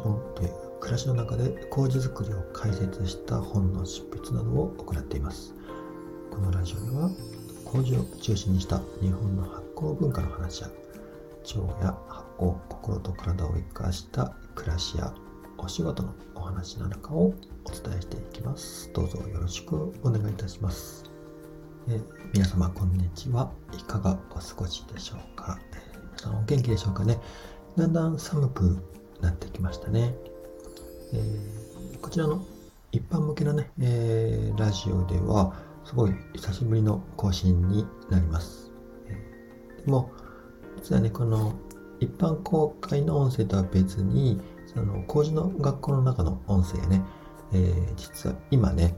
本という暮らしの中で麹作りを解説した本の執筆などを行っています。このラジオでは麹を中心にした日本の発酵文化の話や腸や発酵心と体を生かした暮らしやお仕事のお話なんかをお伝えしていきます。どうぞよろしくお願いいたします。え皆様こんにちは。いかがお過ごしでしょうか、え皆さんお元気でしょうかね。だんだん寒くなってきましたね、えー、こちらの一般向けのね、えー、ラジオではすごい久しぶりの更新になります、えー、でも実はねこの一般公開の音声とは別にその工事の学校の中の音声ね、えー、実は今ね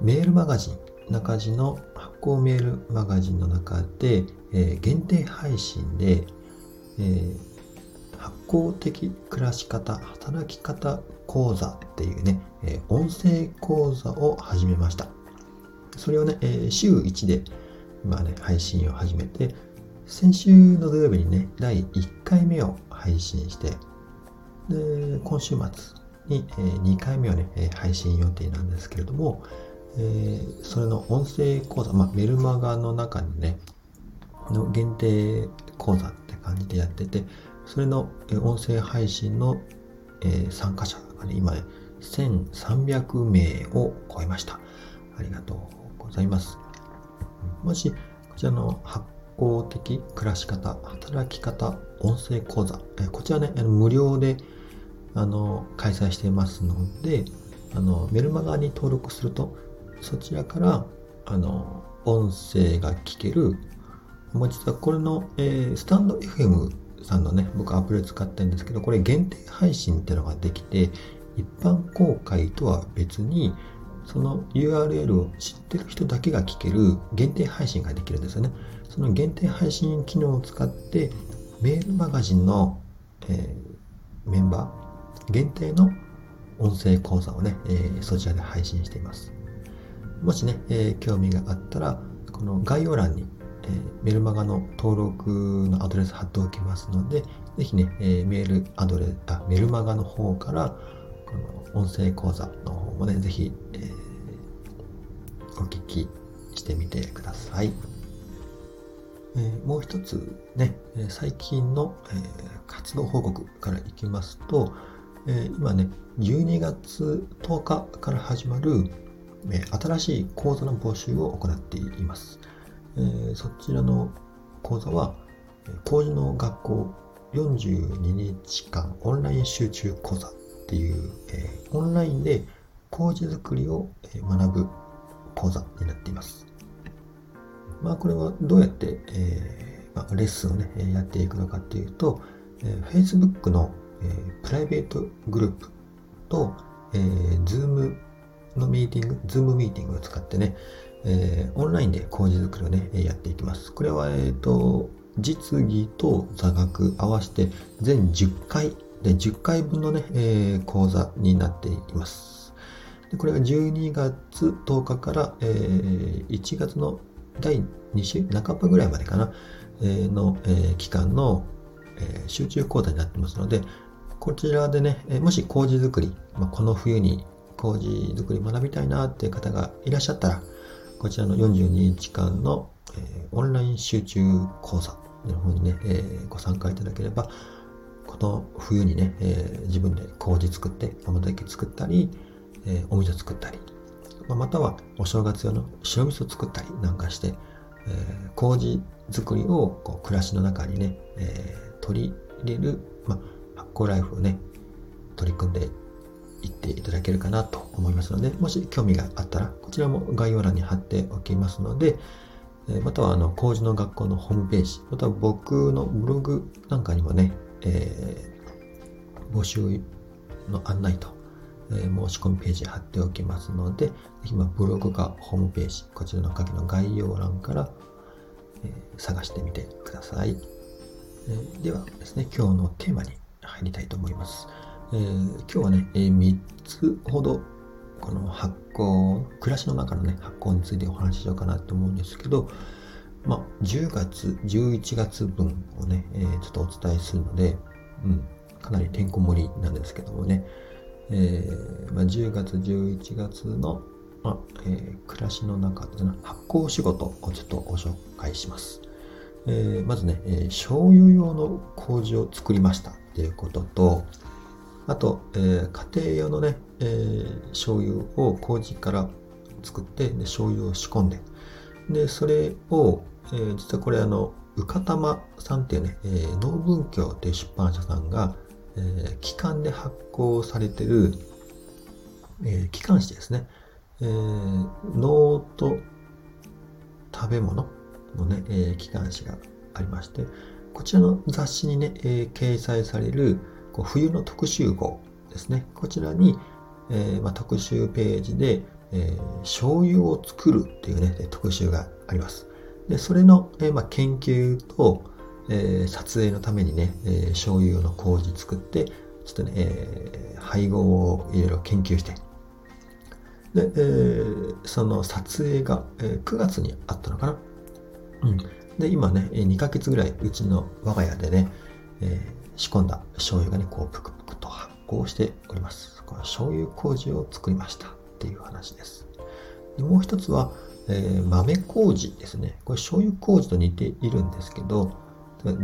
メールマガジン中地の発行メールマガジンの中で、えー、限定配信で、えー、発行的暮らし方働き方講座っていうね、え、音声講座を始めました。それをね、え、週1で今ね配信を始めて先週の土曜日にね第1回目を配信してで今週末に、え、2回目をね配信予定なんですけれども、えー、それの音声講座、まあ、メルマガの中にね、の限定講座って感じでやってて、それの音声配信の、参加者がね、今ね、1300名を超えました。ありがとうございます。もし、こちらの発行的暮らし方、働き方、音声講座、こちらね、無料であの開催していますので、あのメルマガに登録すると、そちらからあの音声が聞ける、まあ、実はこれの、えー、スタンド FM さんのね僕アプリを使ってるんですけどこれ限定配信ってのができて一般公開とは別にその URL を知ってる人だけが聞ける限定配信ができるんですよね。その限定配信機能を使ってメールマガジンの、えー、メンバー限定の音声講座をね、えー、そちらで配信しています。もしね、えー、興味があったら、この概要欄に、えー、メルマガの登録のアドレス貼っておきますので、ぜひね、えー、メールアドレス、あ、メルマガの方から、この音声講座の方もね、ぜひ、えー、お聞きしてみてください。えー、もう一つね、最近の、えー、活動報告からいきますと、えー、今ね、12月10日から始まるえ新しい講座の募集を行っています。え、そちらの講座は、工事の学校42日間オンライン集中講座っていう、え、オンラインで工事作りを学ぶ講座になっています。まあこれはどうやって、えーまあ、レッスンをね、やっていくのかっていうと、えー、Facebook の、えー、プライベートグループと、えー、Zoom のミーティング、ズームミーティングを使ってね、えー、オンラインで工事作りをね、やっていきます。これは、えっ、ー、と、実技と座学合わせて全10回で10回分のね、えー、講座になっていきます。でこれが12月10日から、えー、1月の第2週半ばぐらいまでかな、えー、の、えー、期間の、えー、集中講座になってますので、こちらでね、もし工事作り、まあ、この冬に麹作り学びたいなっていう方がいらっしゃったら、こちらの42日間の、えー、オンライン集中講座の方にね、えー、ご参加いただければ、この冬にね、えー、自分で麹作って、甘酒作ったり、えお味噌作ったり、まあまたはお正月用の白味噌作ったりなんかして、え麹作りをこう暮らしの中にね、え取り入れる、まあ発酵ライフをね、取り組んで行っていただけるかなと思いますので、もし興味があったら、こちらも概要欄に貼っておきますので、または、あの、工事の学校のホームページ、または僕のブログなんかにもね、えー、募集の案内と、えー、申し込みページ貼っておきますので、ぜひ、まブログかホームページ、こちらの下記の概要欄から、えー、探してみてください。え、ではですね、今日のテーマに入りたいと思います。えー、今日はね、えー、3つほどこの発酵、暮らしの中のね、発酵についてお話ししようかなと思うんですけど、まあ、10月、11月分をね、えー、ちょっとお伝えするので、うん、かなりてんこ盛りなんですけどもね、えーまあ、10月、11月の、まあえ、暮らしの中で発酵仕事をちょっとご紹介します。え、まずね、え、醤油用の麹を作りましたっていうことと、あと、えー、家庭用のね、えー、醤油を麹から作って、で醤油を仕込んで、で、それを、えー、実はこれあの、うかたまさんっていうね、えー、農文教っていう出版社さんが、えー、機関で発行されてる、えー、機関誌ですね。えー、脳と食べ物のね、えー、機関誌がありまして、こちらの雑誌にね、えー、掲載される冬の特集号ですね。こちらに、えーまあ、特集ページで、えー、醤油を作るっていうね、特集があります。で、それの、えー、まあ、研究と、え、撮影のためにね、えー、醤油の麹作って、ちょっとね、え、配合をいろいろ研究して、で、えー、その撮影が、えー、9月にあったのかな。うん。で、今ね、2ヶ月ぐらいうちの我が家でね、え、仕込んだ醤油がね、こう、ぷくぷくと発酵しております。この醤油麹を作りましたっていう話です。でもう一つは、えー、豆麹ですね。これ醤油麹と似ているんですけど、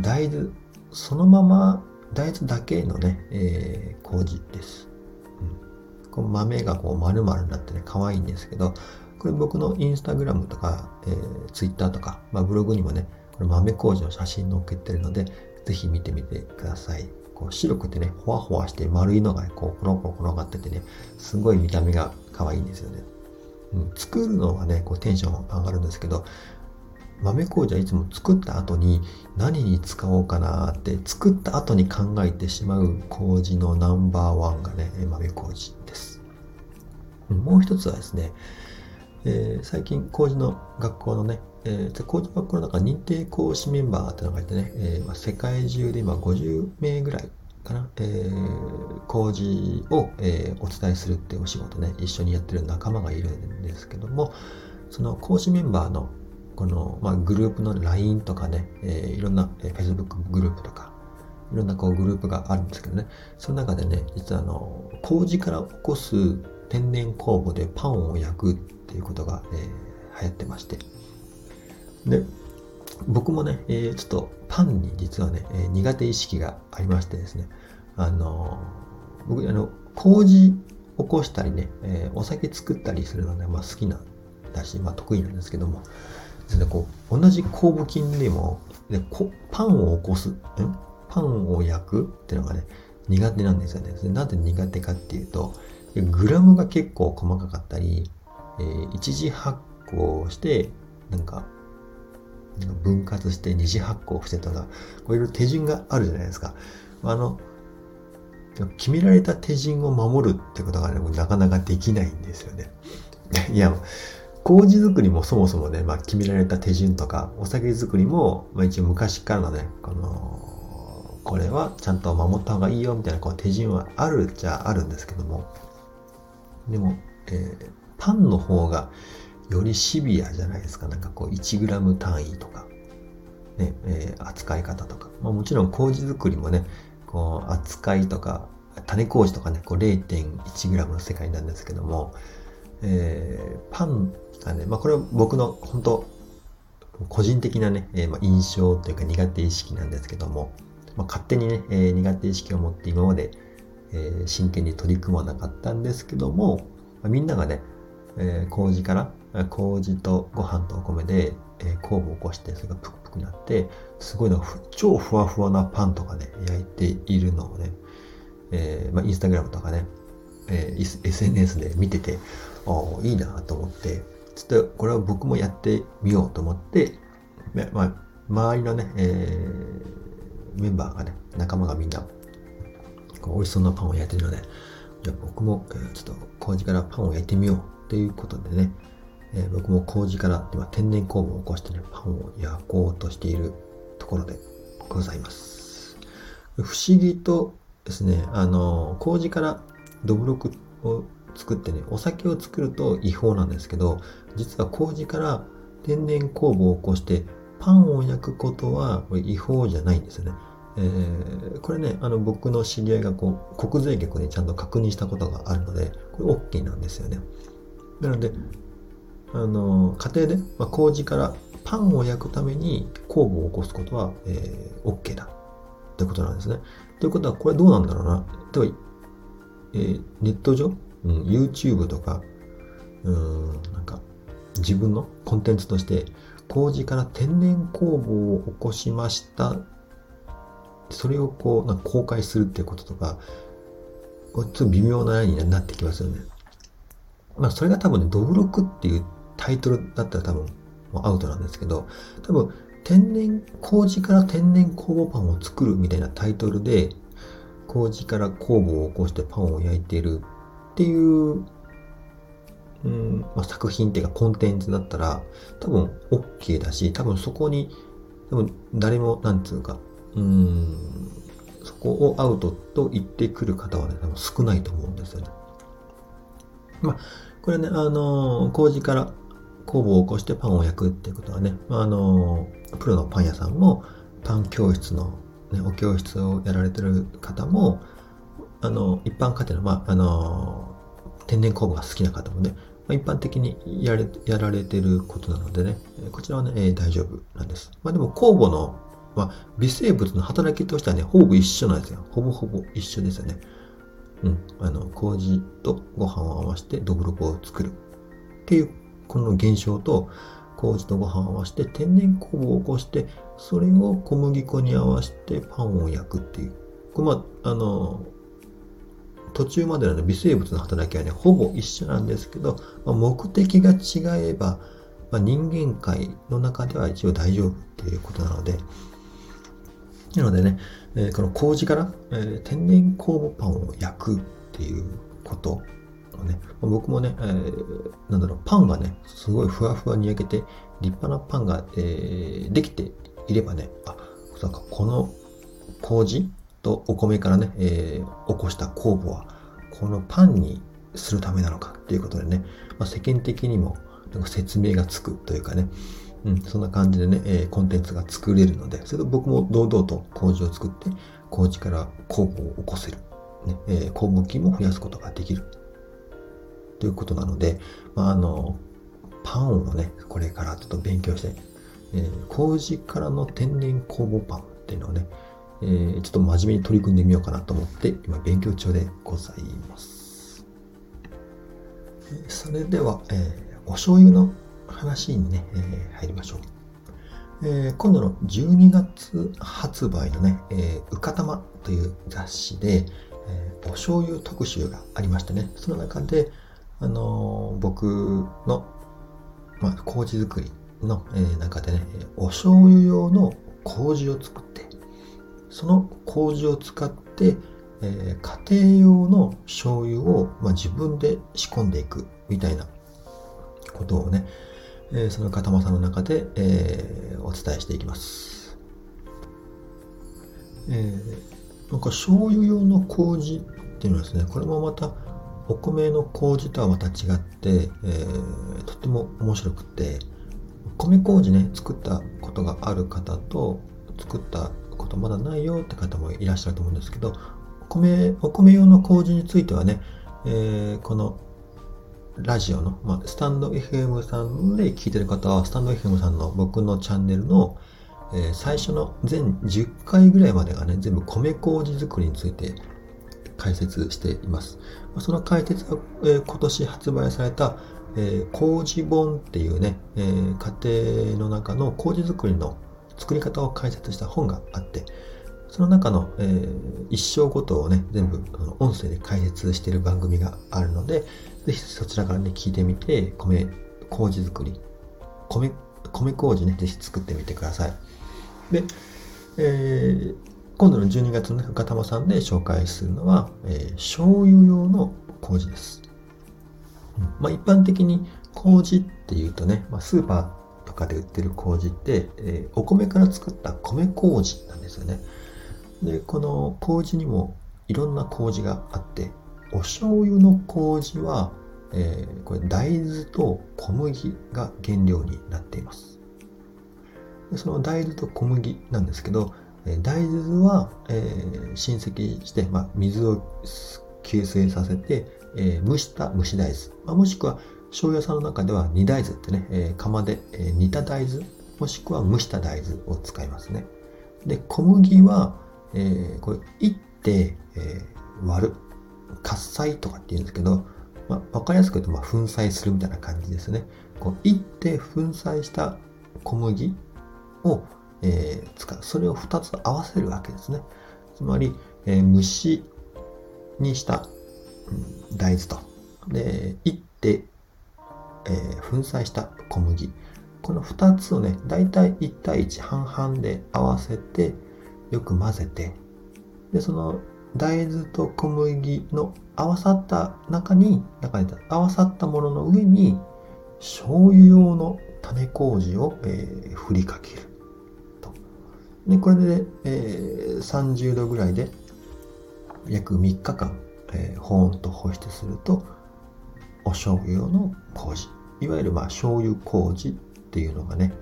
大豆、そのまま大豆だけのね、えー、麹です。うん、この豆がこう丸々になってね、可愛いんですけど、これ僕のインスタグラムとか、えー、ツイッターとか、まあ、ブログにもね、これ豆麹の写真載っけてるので、ぜひ見てみてください。こう白くてね、ほわほわして丸いのが、ね、こう、コロコロ転がっててね、すごい見た目が可愛いんですよね。うん、作るのはね、こうテンション上がるんですけど、豆麹はいつも作った後に何に使おうかなって作った後に考えてしまう麹のナンバーワンがね、豆麹です。もう一つはですね、えー、最近麹の学校のね、えー、麹学校の中認定講師メンバーってのがいてね、えーまあ、世界中で今50名ぐらいかな、えー、工事を、えー、お伝えするっていうお仕事ね、一緒にやってる仲間がいるんですけども、その講師メンバーのこの、まあ、グループの LINE とかね、えー、いろんな、えー、Facebook グループとか、いろんなこうグループがあるんですけどね、その中でね、実はあの、麹から起こす天然酵母でパンを焼くっていうことが、えー、流行ってまして。で、僕もね、えー、ちょっとパンに実はね、えー、苦手意識がありましてですね、あのー、僕、あの、麹起こしたりね、えー、お酒作ったりするのね、まあ好きなんだし、まあ得意なんですけども、ですね、こう、同じ酵母菌でも、でこパンを起こす、んパンを焼くっていうのがね、苦手なんですよね。なんで苦手かっていうと、グラムが結構細かかったり、えー、一次発酵して、なんか、分割して二次発酵してとか、こういう手順があるじゃないですか。あの、決められた手順を守るってことがね、なかなかできないんですよね。いや、麹作りもそもそもね、まあ、決められた手順とか、お酒作りも、まあ、一応昔からのね、この、これはちゃんと守った方がいいよみたいなこう手順はあるじゃあるんですけども、でも、えー、パンの方がよりシビアじゃないですか。なんかこう 1g 単位とか、ね、えー、扱い方とか。まあ、もちろん麹作りもね、こう扱いとか、種麹とかね、こう 0.1g の世界なんですけども、えー、パンがね、まあこれは僕の本当個人的なね、えー、まあ印象というか苦手意識なんですけども、まあ、勝手にね、えー、苦手意識を持って今まで、えー、真剣に取り組まなかったんですけども、まあ、みんながね、えー、麹から麹とご飯とお米で、えー、酵母を起こしてそれがプクプクなってすごいの超ふわふわなパンとかね焼いているのをね、えーまあ、インスタグラムとかね、えー、SNS で見ててああいいなと思ってちょっとこれは僕もやってみようと思って、まあ、周りのね、えー、メンバーがね仲間がみんな美味しそうなパンを焼いてるのでじゃあ僕も、えー、ちょっと麹からパンを焼いてみようっていうことでね、えー、僕も麹から今天然酵母を起こしてね、パンを焼こうとしているところでございます。不思議とですね、あの、麹からどぶろくを作ってね、お酒を作ると違法なんですけど、実は麹から天然酵母を起こしてパンを焼くことは違法じゃないんですよね。えー、これね、あの僕の知り合いがこう国税局にちゃんと確認したことがあるので、これ OK なんですよね。なので、あの家庭で、まあ、麹からパンを焼くために酵母を起こすことは、えー、OK だってことなんですね。ということは、これどうなんだろうな。例えば、えー、ネット上、うん、YouTube とか、うん、なんか、自分のコンテンツとして、麹から天然酵母を起こしましたそれをこう、なんか公開するっていうこととか、ちょっと微妙なラインになってきますよね。まあ、それが多分ね、ドブロクっていうタイトルだったら多分もうアウトなんですけど、多分、天然、麹から天然酵母パンを作るみたいなタイトルで、麹から酵母を起こしてパンを焼いているっていう、うんまあ、作品っていうかコンテンツだったら多分 OK だし、多分そこに多分誰もなんつうかうんそこをアウトと言ってくる方はね、多分少ないと思うんですよね。まあ、これね、あの、麹から酵母を起こしてパンを焼くっていうことはね、あの、プロのパン屋さんも、パン教室の、ね、お教室をやられてる方も、あの、一般家庭の、まあ、あの、天然酵母が好きな方もね、まあ、一般的にやれやられてることなのでね、こちらはね、えー、大丈夫なんです。まあでも酵母のまあ、微生物の働きとしてはね、ほぼ一緒なんですよ。ほぼほぼ一緒ですよね。うん。あの、麹とご飯を合わせてドブロクを作る。っていう、この現象と、麹とご飯を合わせて天然酵母を起こして、それを小麦粉に合わせてパンを焼くっていう。これまあ、あの、途中までの微生物の働きはね、ほぼ一緒なんですけど、まあ、目的が違えば、まあ、人間界の中では一応大丈夫っていうことなので、なのでね、えー、この麹から、えー、天然酵母パンを焼くっていうことをね、僕もね、えー、なんだろう、パンがね、すごいふわふわに焼けて、立派なパンが、えー、できていればね、あ、そうか、この麹とお米からね、えー、起こした酵母は、このパンにするためなのかっていうことでね、まあ、世間的にもなんか説明がつくというかね、うん、そんな感じでね、えー、コンテンツが作れるので、それと僕も堂々と麹を作って、麹から酵母を起こせる。ね、えー、酵母菌も増やすことができる。ということなので、まあ、あの、パンをね、これからちょっと勉強して、えー、麹からの天然酵母パンっていうのをね、えー、ちょっと真面目に取り組んでみようかなと思って、今勉強中でございます。それでは、えー、お醤油の話にね、えー、入りましょう。えー、今度の12月発売のね、え、うかたまという雑誌で、えー、お醤油特集がありましてね、その中で、あのー、僕の、まあ、麹作りの、えー、中でね、お醤油用の麹を作って、その麹を使って、えー、家庭用の醤油を、まあ、自分で仕込んでいくみたいなことをね、え、その方さんの中で、え、お伝えしていきます。え、なんか醤油用の麹っていうのはですね、これもまたお米の麹とはまた違って、え、とっても面白くて、米麹ね、作ったことがある方と、作ったことまだないよって方もいらっしゃると思うんですけど、お米、お米用の麹についてはね、えー、このラジオの、まあ、スタンド FM さんで聞いてる方は、スタンド FM さんの僕のチャンネルの、えー、最初の全10回ぐらいまでがね、全部米麹作りについて解説しています。その解説は、えー、今年発売された、えー、麹本っていうね、えー、家庭の中の麹作りの作り方を解説した本があって、その中の、えー、一生ごとをね、全部音声で解説している番組があるので、ぜひそちらからね、聞いてみて、米、麹作り、米、米麹ね、ぜひ作ってみてください。で、えー、今度の12月の深玉さんで紹介するのは、えー、醤油用の麹です。まあ、一般的に麹っていうとね、まあ、スーパーとかで売ってる麹って、えー、お米から作った米麹なんですよね。で、この麹にもいろんな麹があって、お醤油の麹は、えー、これ大豆と小麦が原料になっています。でその大豆と小麦なんですけど、え大豆は、えー、浸積して、まあ、水を吸水させて、えー、蒸した蒸し大豆、まあ、もしくは醤油屋さんの中では煮大豆ってね、えー、釜で、えー、煮た大豆もしくは蒸した大豆を使いますね。で小麦は、えー、これいって、えー、割る。喝采とかって言うんですけど、まあ、分かりやすく言うと、ま、粉砕するみたいな感じですね。こういって粉砕した小麦を、えー、使う。それを2つ合わせるわけですね。つまり、えー、蒸しにした大豆と。でいって、えー、粉砕した小麦。この2つをね大体1対1半々で合わせてよく混ぜて。でその大豆と小麦の合わさった中に中に合わさったものの上に醤油用の種麹を、えー、振りかける。と。でこれで、えー、30度ぐらいで約3日間えー、保温と保湿するとお醤油用の麹。いわゆるまあ醤油麹っていうのがね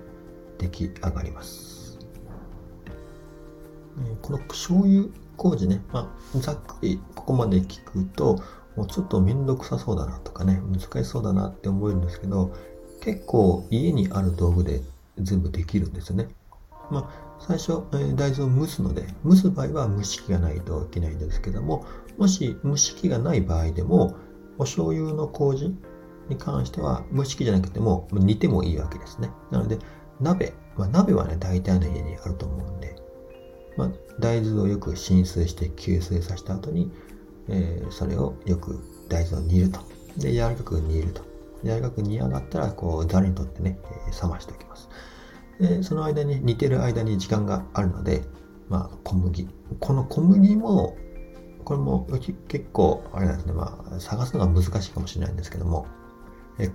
出来上がります、この醤油麹ね、まあ、ざっくりここまで聞くともうちょっとめんどくさそうだなとかね難しそうだなって思えるんですけど結構家にある道具で全部できるんですよね。まあ最初、えー、大豆を蒸すので蒸す場合は蒸し器がないといけないんですけどももし蒸し器がない場合でもお醤油の麹に関しては蒸し器じゃなくても煮てもいいわけですね。なので鍋、まあ、鍋はね大体の家にあると思うんで、まあ、大豆をよく浸水して吸水させた後に、えー、それをよく大豆を煮ると。で柔らかく煮ると。柔らかく煮上がったらこうざるにとってね、えー、冷ましておきます。でその間に煮てる間に時間があるので、まあ、小麦。この小麦もこれも結構あれなんですね、まあ、探すのが難しいかもしれないんですけども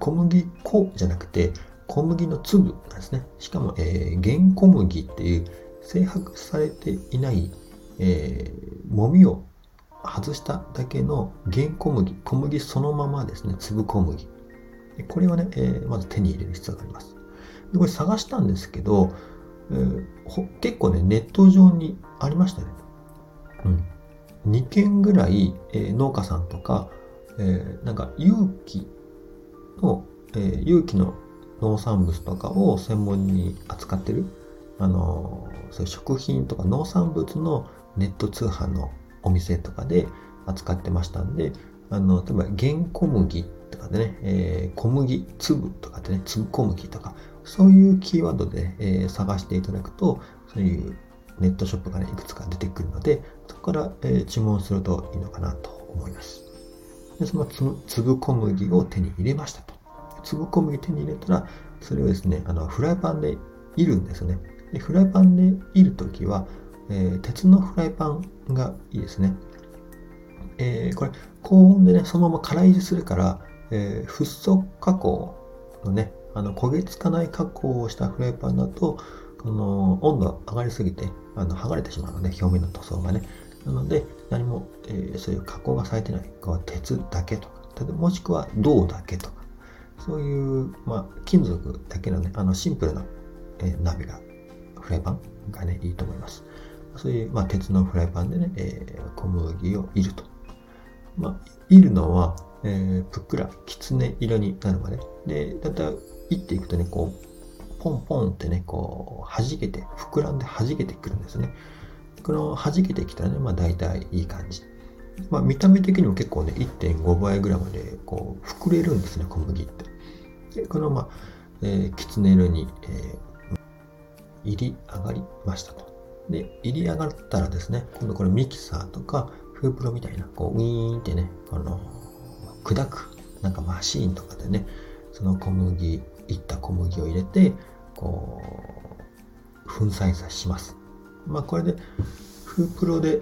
小麦粉じゃなくて小麦の粒なんですね。しかも、えー、原小麦っていう精白されていない、えー、もみを外しただけの原小麦小麦そのままですね粒小麦これをね、えー、まず手に入れる必要がありますでこれ探したんですけど、えー、結構ね、ネット上にありましたね。うん。2件ぐらい、えー、農家さんとか、え、なんか有機の、えー、有機の農産物とかを専門に扱ってる、あの、そういう食品とか農産物のネット通販のお店とかで扱ってましたんで、あの、例えば原小麦とかでね、えー、小麦粒とかでね、粒小麦とか、そういうキーワードで、えー、探していただくと、そういうネットショップがね、いくつか出てくるので、そこから、えー、注文するといいのかなと思います。で、その粒小麦を手に入れましたと。粒小麦手に入れたら、それをですね、あの、フライパンでいるんですね。でフライパンでいるときは、えー、鉄のフライパンがいいですね。えー、これ、高温でね、そのまま空入りするから、えー、フッ素加工のね、あの焦げつかない加工をしたフライパンだとこの温度上がりすぎてあの剥がれてしまうので表面の塗装がね。なので何も、えー、そういう加工がされてない。こう鉄だけとかもしくは銅だけとか。そういう、まあ、金属だけのねあのシンプルな、えー、鍋がフライパンがねいいと思いますそういう、まあ、鉄のフライパンでね、えー、小麦をいるとまあ、いるのは、えー、ぷっくらきつね色になるまででだいたいいっていくとね、こう、ポンポンってね、こう、弾けて、膨らんで弾けてくるんですね。この弾けてきたらね、まあ大体いい感じ。まあ見た目的にも結構ね、1.5倍ぐらいまでこう膨れるんですね、小麦って。で、このまあ、えー、きつね色に、えー、入り上がりましたと。で、入り上がったらですね、今度これミキサーとか、フープロみたいな、こう、ウィーンってね、この、砕く、なんかマシーンとかでね、その小麦いった小麦を入れて、こう、粉砕さします。まあこれで、フープロで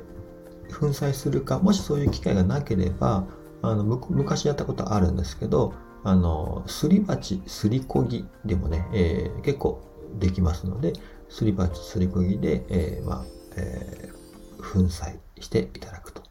粉砕するか、もしそういう機会がなければ、あの昔やったことあるんですけど、あの、すり鉢、すりこぎでもね、えー、結構できますので、すり鉢、すりこぎで、えー、まあ、えー、粉砕していただくと。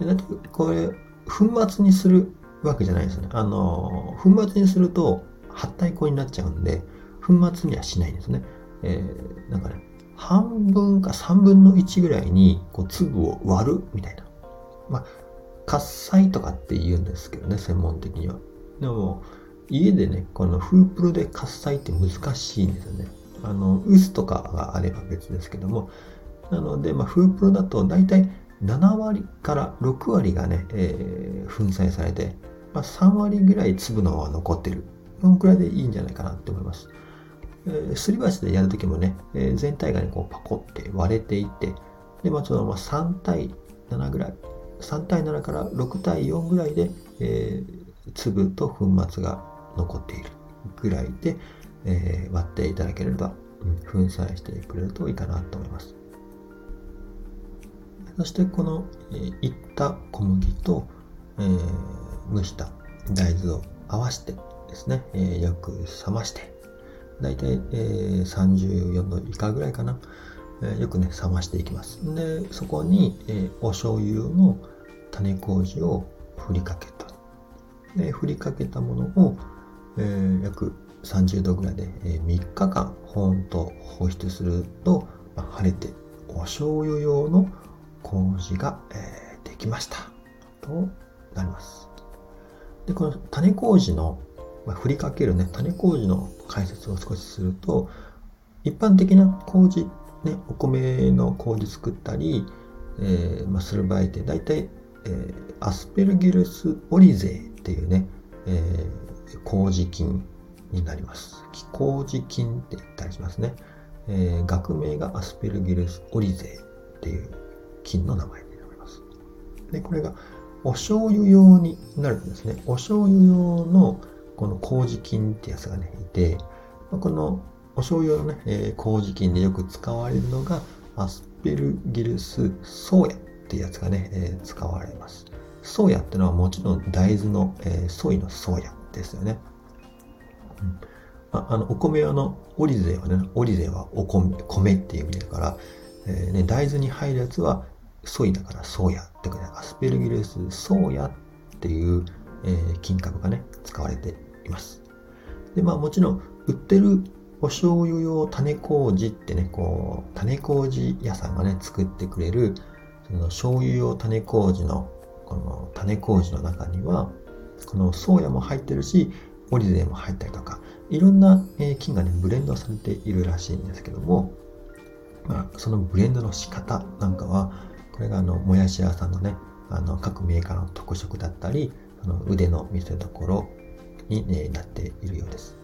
で、だってこれ、粉末にするわけじゃないですね。あの、粉末にすると、発体粉になっちゃうんで、粉末にはしないんですね。えー、なんかね、半分か3分の1ぐらいにこう粒を割るみたいな。まあ、喝采とかって言うんですけどね、専門的には。でも、家でね、このフープルで喝采って難しいんですよね。あの、臼とかがあれば別ですけども。なので、まあ、フープルだと大体7割から6割がね、えー、粉砕されて、まあ、3割ぐらい粒のは残ってる。そのくらいでいいんじゃないかなって思います。えー、すり鉢でやるときもね、えー、全体がね、こうパコって割れていって、で、まあ、そのまあ3対7ぐらい、3対7から6対4ぐらいで、えー、粒と粉末が残っているぐらいで、えー、割っていただければ、うん、粉砕してくれるといいかなと思います。そしてこの、えー、いった小麦と、えー、蒸した大豆を合わせてですね、えー、よく冷まして、だいたい、えー、34度以下ぐらいかな、えー、よくね、冷ましていきます。で、そこに、えー、お醤油の種麹を振りかけた。で、振りかけたものを、えー、約30度ぐらいで、え、3日間保温と放出すると、まあ、晴れてお醤油用の麹が、えー、できましたとなります。で、この種麹のまあ、振りかけるね、種麹の解説を少しすると、一般的な麹、ね、お米の麹作ったり、えー、まあ、する場合って大体、えー、アスペルギルスオリゼっていうね、え、麹菌になります。麹菌って言ったりしますね。えー、学名がアスペルギルスオリゼっていう菌の名前になります。で、これがお醤油用になるんですね。お醤油用のこの麹菌ってやつがね、いて、このお醤油のね、えー、麹菌でよく使われるのが、アスペルギルスソーヤっていうやつがね、えー、使われます。ソーヤってのはもちろん大豆の、えー、ソイのソーヤですよね。あ、あのお米用のオリゼはね、オリゼはお米米っていう意味だから、えーね、大豆に入るやつはソイだからソーヤってことで、アスペルギルスソーヤっていう、えー、金株がね、使われています。で、まあもちろん売ってるお醤油用種麹ってね、こう、種麹屋さんがね、作ってくれる、その醤油用種麹の、この種麹の中には、このソーヤも入ってるし、オリゼも入ったりとか、いろんな菌がね、ブレンドされているらしいんですけども、まあ、そのブレンドの仕方なんかは、これがあの、もやし屋さんのね、あの、各メーカーの特色だったり、あの腕の見せ所になっているようです。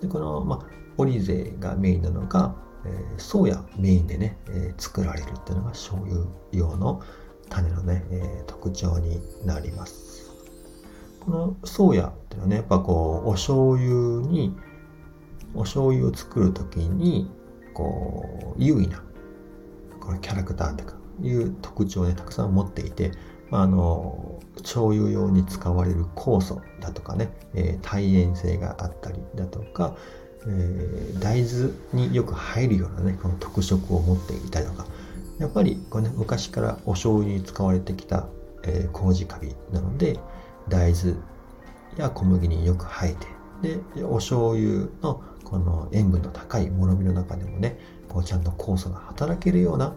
でこの、まあ、オリゼがメインなのが、えー、ソーヤメインでね、えー、作られるっていうのが醤油用の種のね、えー、特徴になります。このソーヤっていうのはね、やっぱこう、お醤油に、お醤油を作るときに、こう、優位な、このキャラクターとかいう特徴をね、たくさん持っていて、まあ、あの醤油用に使われる酵素だとかね、えー、耐塩性があったりだとか、えー、大豆によく入るようなねこの特色を持っていたりとかやっぱりこれ、ね、昔からお醤油に使われてきた、えー、麹カビなので大豆や小麦によく生えてでお醤油のこの塩分の高いものみの中でもねこうちゃんと酵素が働けるような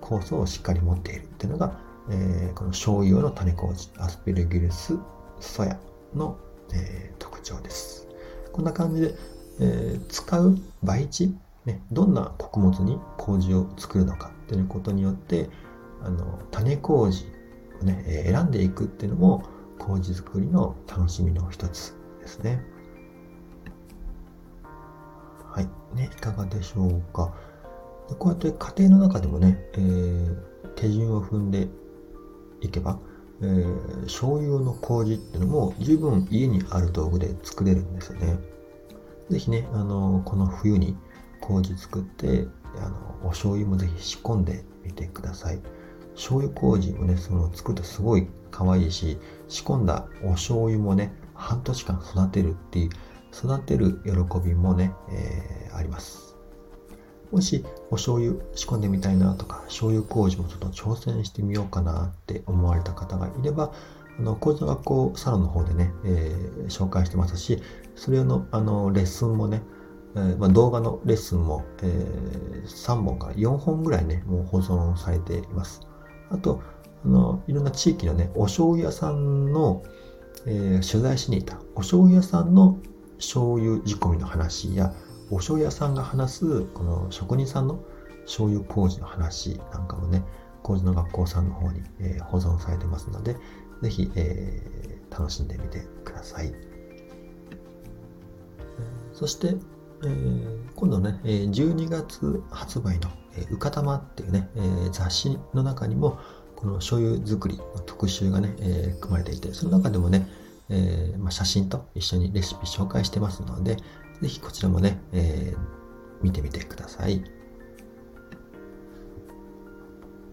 酵素をしっかり持っているっていうのがえー、この醤油の種麹、アスペルギルスソヤの、えー、特徴です。こんな感じで、えー、使う培地、ね、どんな穀物に麹を作るのかっていうことによって、あの種麹をね、選んでいくっていうのも麹作りの楽しみの一つですね。はい。ね、いかがでしょうか。でこうやって家庭の中でもね、えー、手順を踏んでいけば、えー、醤油の麹っていうのも十分家にある道具で作れるんですよね。ぜひね、あのこの冬に麹作って、あのお醤油もぜひ仕込んでみてください。醤油麹もね、その作るとすごい可愛いし、仕込んだお醤油もね、半年間育てるっていう、育てる喜びもね、えー、あります。もしお醤油仕込んでみたいなとか、醤油麹もちょっと挑戦してみようかなって思われた方がいれば、あの、麹の学校サロンの方でね、えー、紹介してますし、それの、あの、レッスンもね、えー、まあ、動画のレッスンも、えー、3本から4本ぐらいね、もう保存されています。あと、あのいろんな地域のね、お醤油屋さんの、えー、取材しに行ったお醤油屋さんの醤油仕込みの話や、お醤油屋さんが話す、この職人さんの醤油麹の話なんかもね、麹の学校さんの方に、えー、保存されてますので、ぜひ、えー、楽しんでみてください。そして、えー、今度ね、12月発売の、うかたまっていうね、えー、雑誌の中にも、この醤油作りの特集がね、えー、組まれていて、その中でもね、えーまあ、写真と一緒にレシピ紹介してますので、ぜひこちらもね、えー、見てみてください。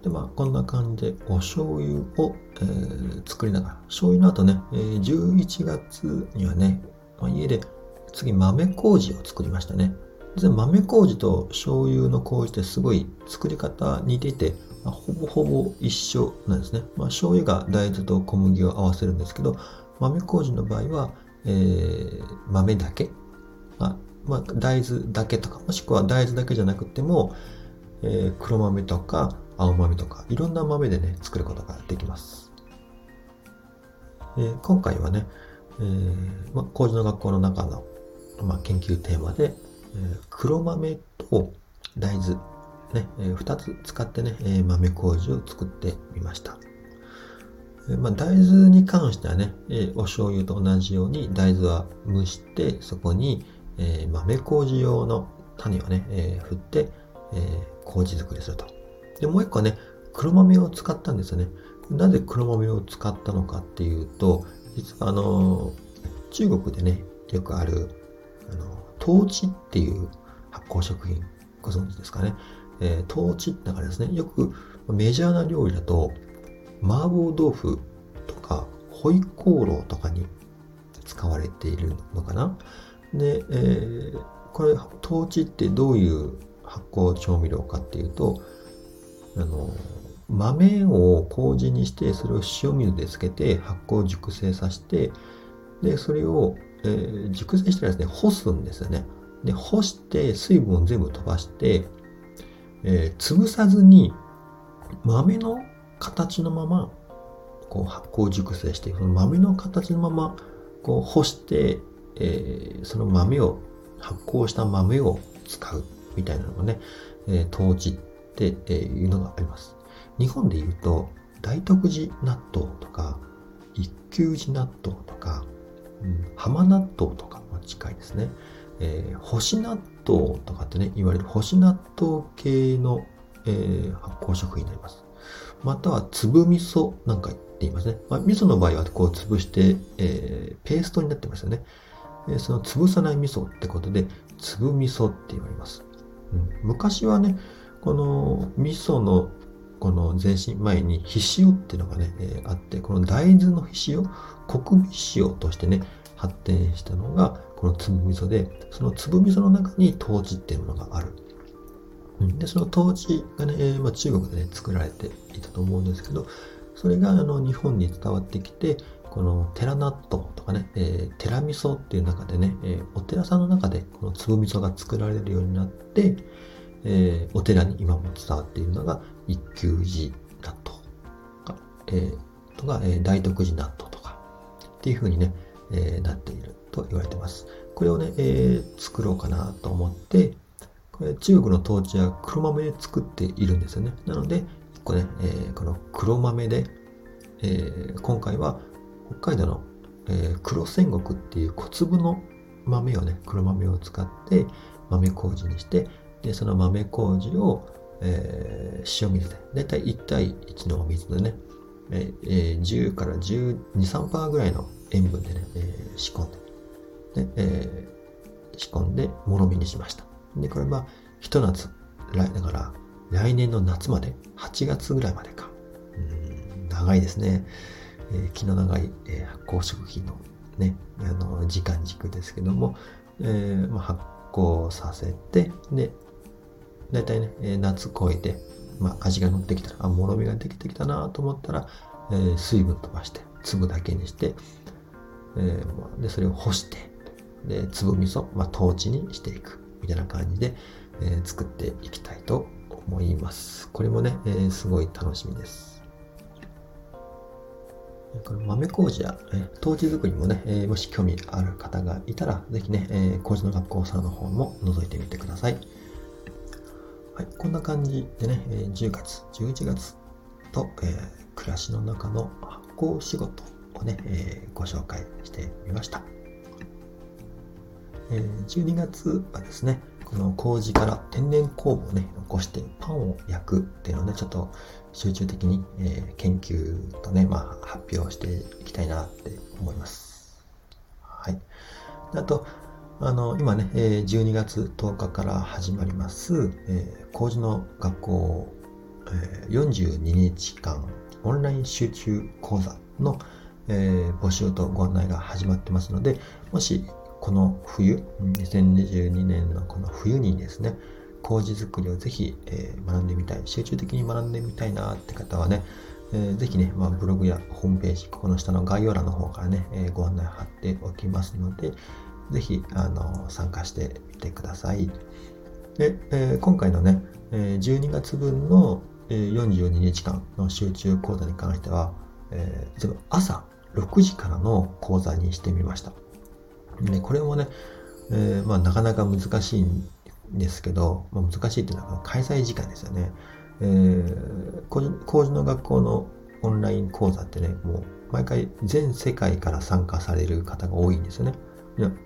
で、まあ、こんな感じでお醤油を、えー、作りながら、醤油の後ね、えー、11月にはね、まあ、家で次豆麹を作りましたね。で豆麹と醤油の麹ってすごい作り方似ていて、まあ、ほぼほぼ一緒なんですね。まあ、醤油が大豆と小麦を合わせるんですけど、豆麹の場合は、えー、豆だけ、まあ、まあ、大豆だけとか、もしくは大豆だけじゃなくても、えー、黒豆とか青豆とか、いろんな豆でね、作ることができます。えー、今回はね、えーまあ、麹の学校の中の、まあ、研究テーマで、えー、黒豆と大豆、ね、えー、2つ使ってね、えー、豆麹を作ってみました。えー、まあ、大豆に関してはね、えー、お醤油と同じように大豆は蒸して、そこに、えー、豆麹用の種をね、えー、振って、えー、麹作りすると。で、もう一個ね、黒豆を使ったんですよね。なぜ黒豆を使ったのかっていうと、実はあの、中国でね、よくある、あの、トーチっていう発酵食品、ご存知ですかね。えー、トーチって中ですね、よくメジャーな料理だと、麻婆豆腐とか、ホイコーローとかに使われているのかな。で、えー、これ、トーチってどういう発酵調味料かっていうと、あの、豆を麹にして、それを塩水でつけて発酵熟成させて、で、それを、えー、熟成したらですね、干すんですよね。で、干して水分を全部飛ばして、えー、潰さずに豆の形のままこう発酵熟成して、その豆の形のままこう干して、えー、その豆を、発酵した豆を使うみたいなのがね、えー、当時っていうのがあります。日本で言うと、大徳寺納豆とか、一休寺納豆とか、うん、浜納豆とかも近いですね。えー、干し納豆とかってね、言われる干し納豆系の、えー、発酵食品になります。または粒味噌なんかって言いますね。まあ、味噌の場合はこう潰して、えー、ペーストになってますよね。えー、その潰さない味噌ってことで、粒味噌って言われます。うん、昔はね、この味噌のこの全身前にひしおっていうのがね、えー、あって、この大豆のひしお、国美塩としてね、発展したのが、この粒味噌で、その粒味噌の中に当地っていうものがある。で、その当地がね、えー、まあ、中国でね、作られていたと思うんですけど、それがあの日本に伝わってきて、この寺納豆とかね、えー、寺味噌っていう中でね、えー、お寺さんの中でこの粒味噌が作られるようになって、えー、お寺に今も伝わっているのが一休寺納豆とか、えー、とか、えー、大徳寺納豆とかっていう風にね、えー、なっていると言われてます。これをね、えー、作ろうかなと思って、これ中国の統治は黒豆で作っているんですよね。なので、一個ね、えー、この黒豆で、えー、今回は北海道の、え、黒戦国っていう小粒の豆をね、黒豆を使って豆麹にして、で、その豆麹を、えー、塩水で、だいたい1対1のお水でね、えー、10から12、3%ぐらいの塩分でね、えー、仕込んで、で、えー、仕込んで、もろみにしました。で、これは、ひと夏、来、だから、来年の夏まで、8月ぐらいまでか。うん、長いですね。えー、気の長い、えー、発酵食品のね、あの、時間軸ですけども、えー、まあ、発酵させて、で、だいたいね、え夏超えて、まあ、味が乗ってきたら、あ、もろみができてきたなと思ったら、えー、水分飛ばして、粒だけにして、えー、で、それを干して、で、粒味噌、まあ、トーチにしていく。みたいな感じで、えー、作っていきたいと思います。これもね、えー、すごい楽しみです。この豆麹や、えー、陶器作りもね、えー、もし興味ある方がいたら、ぜひね、えー、麹の学校さんの方も覗いてみてください。はい、こんな感じでね、えー、10月、11月と、えー、暮らしの中の発酵仕事をね、えー、ご紹介してみました。えー、12月はですね、この麹から天然酵母をね、残してパンを焼くっていうのをね、ちょっと集中的に、えー、研究とね、まあ、発表していきたいなって思います。はい。あと、あの、今ね、え、12月10日から始まります、えー、麹の学校、えー、42日間オンライン集中講座の、えー、募集とご案内が始まってますので、もしこの冬、2022年のこの冬にですね、麹作りをぜひ、えー、学んでみたい、集中的に学んでみたいなって方はね、えー、ぜひね、まあ、ブログやホームページ、ここの下の概要欄の方からね、えー、ご案内貼っておきますので、ぜひ、あの、参加してみてください。で、えー、今回のね、えー、12月分の、えー、42日間の集中講座に関しては、えー、朝6時からの講座にしてみました。でこれもね、えー、まあ、なかなか難しいんですけど、まあ、難しいっていうのは開催時間ですよね。えー、工事の学校のオンライン講座ってね、もう毎回全世界から参加される方が多いんですよね。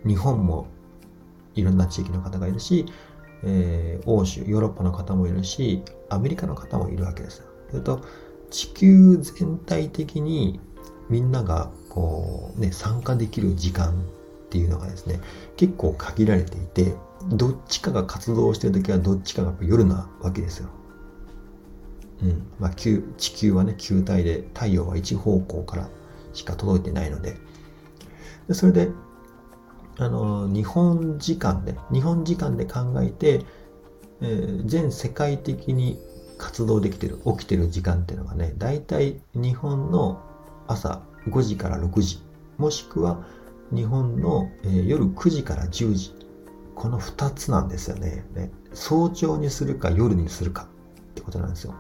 日本もいろんな地域の方がいるし、えー、欧州、ヨーロッパの方もいるし、アメリカの方もいるわけです。それと、地球全体的にみんながこうね、参加できる時間っていうのがですね、結構限られていて、どっちかが活動してる時はどっちかが夜なわけですよ。うん。まあ、地球はね、球体で太陽は一方向からしか届いてないので。でそれで、あの、日本時間で、日本時間で考えて、えー、全世界的に活動できてる、起きてる時間っていうのがね、大体日本の朝5時から6時、もしくは日本の、えー、夜9時から10時。この2つなんですよね。早朝にするか夜にするかってことなんですよ。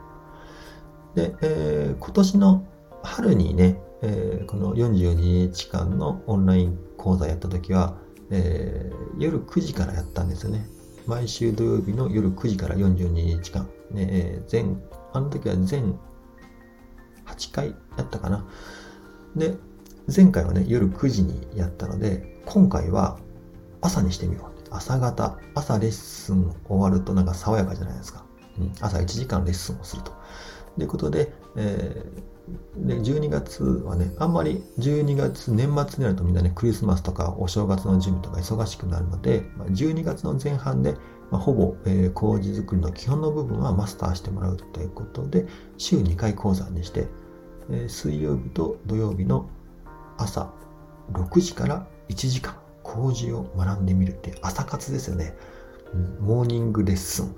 で、えー、今年の春にね、えー、この42日間のオンライン講座やった時は、えー、夜9時からやったんですよね。毎週土曜日の夜9時から42日間。ね、えー、全、あの時は全8回やったかな。で、前回はね、夜9時にやったので、今回は朝にしてみよう。朝方、朝レッスン終わるとなんか爽やかじゃないですか。うん、朝1時間レッスンをすると。ということで、えー、で、12月はね、あんまり12月、年末になるとみんなね、クリスマスとかお正月の準備とか忙しくなるので、ま、12月の前半で、まあ、ほぼ、えー、工事作りの基本の部分はマスターしてもらうということで、週2回講座にして、えー、水曜日と土曜日の朝6時から1時間工事を学んでみるって朝活ですよね、うん、モーニングレッスン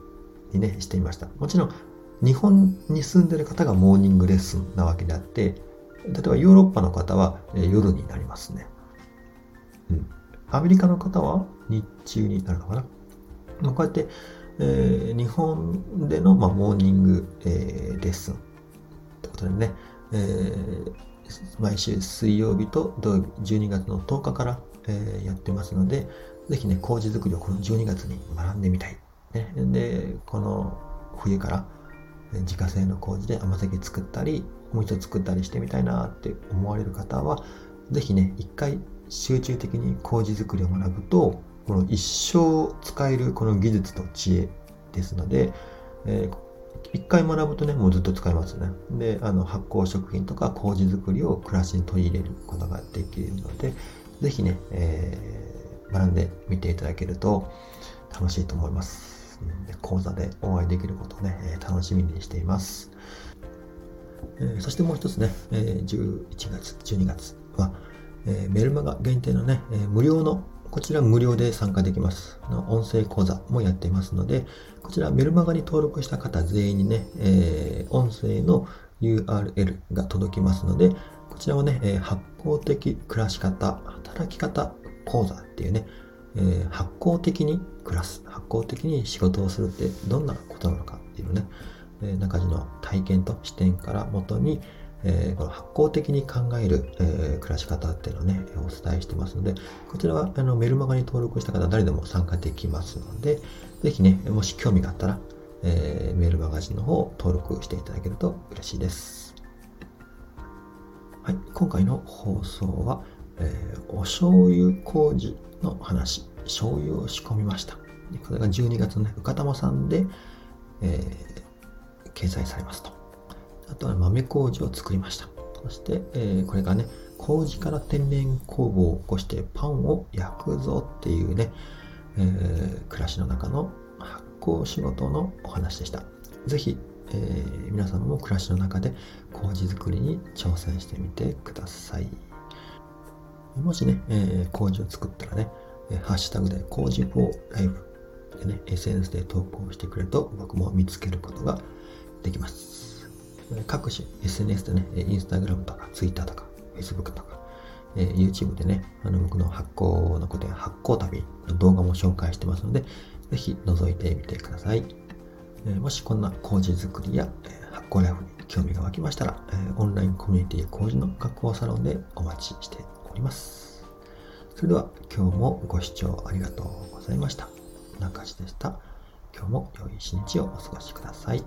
にねしてみました。もちろん日本に住んでる方がモーニングレッスンなわけであって例えばヨーロッパの方は夜になりますね、うん、アメリカの方は日中になるのかな？こうやって、えー、日本での、まあ、モーニング、えー、レッスンってことでね、えー、毎週水曜日と土曜日、12月の10日から、え、やってますので、ぜひね、麹作りをこの12月に学んでみたい。ね、で、この冬から自家製の麹で甘酒作ったり、もう一度作ったりしてみたいなって思われる方は、ぜひね、一回集中的に麹作りを学ぶと、この一生使えるこの技術と知恵ですので、えー、一回学ぶとね、もうずっと使えますね。で、あの発酵食品とか麹作りを暮らしに取り入れることができるので、ぜひね、えー、学んでみていただけると楽しいと思います。講座でお会いできることをね、楽しみにしています。えー、そしてもう一つね、えー、11月、12月は、えー、メルマガ限定のね、え無料のこちら無料で参加できます。の音声講座もやっていますので、こちらメルマガに登録した方全員にね、えー、音声の URL が届きますので、こちらはね、えー、発酵的暮らし方、働き方講座っていうね、えー、発行的に暮らす、発行的に仕事をするってどんなことなのかっていうね、えー、中地の体験と視点からもとに、えー、この発行的に考える、えー、暮らし方っていうのをね、お伝えしてますので、こちらはあのメルマガに登録した方誰でも参加できますので、ぜひね、もし興味があったら、えー、メールマガジンの方を登録していただけると嬉しいです。はい、今回の放送は、えー、お醤油麹の話、醤油を仕込みました。これが12月のね、うかたまさんで、えー、掲載されますと。あとは豆麹を作りました。そして、えー、これがね、麹から天然酵母を起こしてパンを焼くぞっていうね、えー、暮らしの中の発酵仕事のお話でした。ぜひ、えー、皆様も暮らしの中で麹作りに挑戦してみてください。もしね、えー、麹を作ったらね、ハッシュタグで麹フォーライブでね、SNS で投稿してくれると僕も見つけることができます。各種 SNS でね、インスタグラムとか Twitter とか Facebook とか、え、YouTube でね、あの僕の発酵のことや発酵旅の動画も紹介してますので、ぜひ覗いてみてください。え、もしこんな麹作りや、え、発酵ライフに興味が湧きましたら、え、オンラインコミュニティ麹の学校サロンでお待ちしております。それでは今日もご視聴ありがとうございました。中地でした。今日も良い一日をお過ごしください。